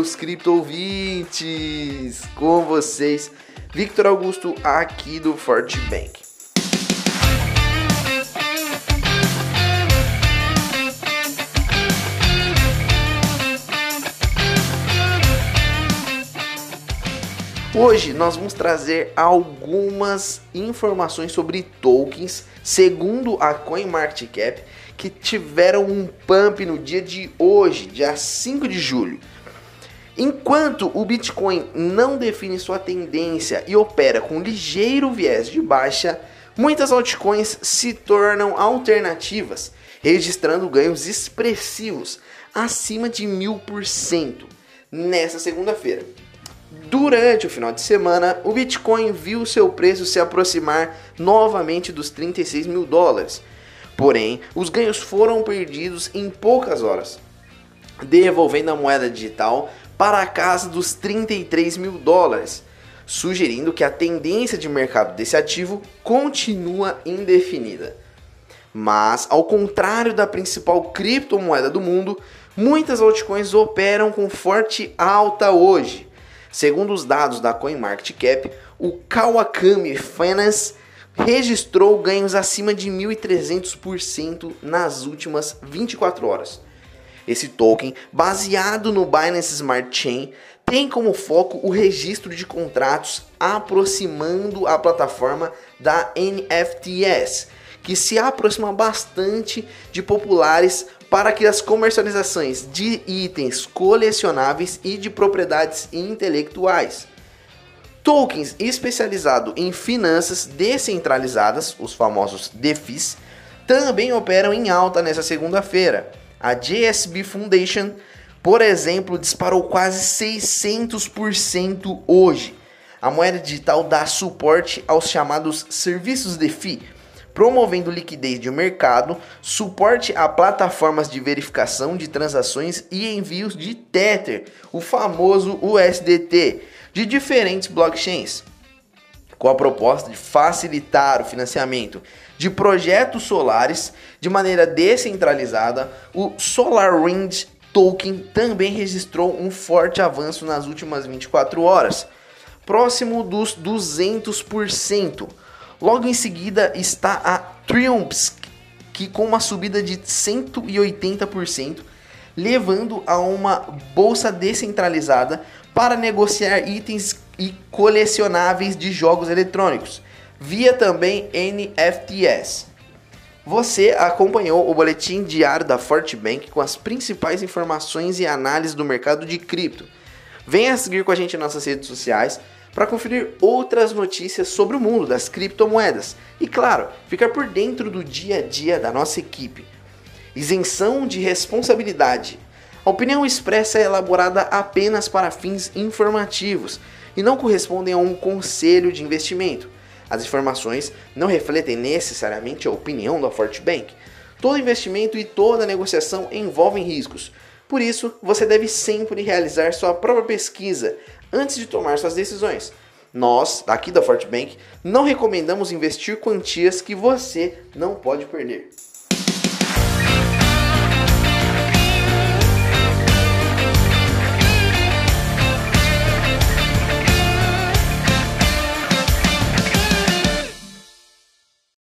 meus cripto ouvintes! Com vocês, Victor Augusto, aqui do Forte Bank. Hoje nós vamos trazer algumas informações sobre tokens, segundo a CoinMarketCap, que tiveram um pump no dia de hoje, dia 5 de julho. Enquanto o Bitcoin não define sua tendência e opera com ligeiro viés de baixa, muitas altcoins se tornam alternativas, registrando ganhos expressivos acima de mil por cento nessa segunda-feira. Durante o final de semana, o Bitcoin viu seu preço se aproximar novamente dos 36 mil dólares. Porém, os ganhos foram perdidos em poucas horas, devolvendo a moeda digital para a casa dos 33 mil dólares, sugerindo que a tendência de mercado desse ativo continua indefinida. Mas, ao contrário da principal criptomoeda do mundo, muitas altcoins operam com forte alta hoje. Segundo os dados da CoinMarketCap, o Kawakami Finance registrou ganhos acima de 1.300% nas últimas 24 horas. Esse token, baseado no Binance Smart Chain, tem como foco o registro de contratos aproximando a plataforma da NFTs, que se aproxima bastante de populares para que as comercializações de itens colecionáveis e de propriedades intelectuais. Tokens especializados em finanças descentralizadas, os famosos DeFis, também operam em alta nessa segunda-feira. A JSB Foundation, por exemplo, disparou quase 600% hoje. A moeda digital dá suporte aos chamados serviços DeFi, promovendo liquidez de mercado, suporte a plataformas de verificação de transações e envios de Tether, o famoso USDT, de diferentes blockchains. Com a proposta de facilitar o financiamento de projetos solares de maneira descentralizada, o SolarWind Token também registrou um forte avanço nas últimas 24 horas, próximo dos 200%. Logo em seguida está a Triumphs, que com uma subida de 180%, levando a uma bolsa descentralizada para negociar itens e colecionáveis de jogos eletrônicos, via também NFTs. Você acompanhou o boletim diário da Fortbank com as principais informações e análises do mercado de cripto. Venha seguir com a gente em nossas redes sociais para conferir outras notícias sobre o mundo das criptomoedas e, claro, ficar por dentro do dia a dia da nossa equipe. Isenção de responsabilidade. A opinião expressa é elaborada apenas para fins informativos e não correspondem a um conselho de investimento. As informações não refletem necessariamente a opinião da Fortbank. Todo investimento e toda negociação envolvem riscos. Por isso, você deve sempre realizar sua própria pesquisa antes de tomar suas decisões. Nós, aqui da Fortbank, não recomendamos investir quantias que você não pode perder.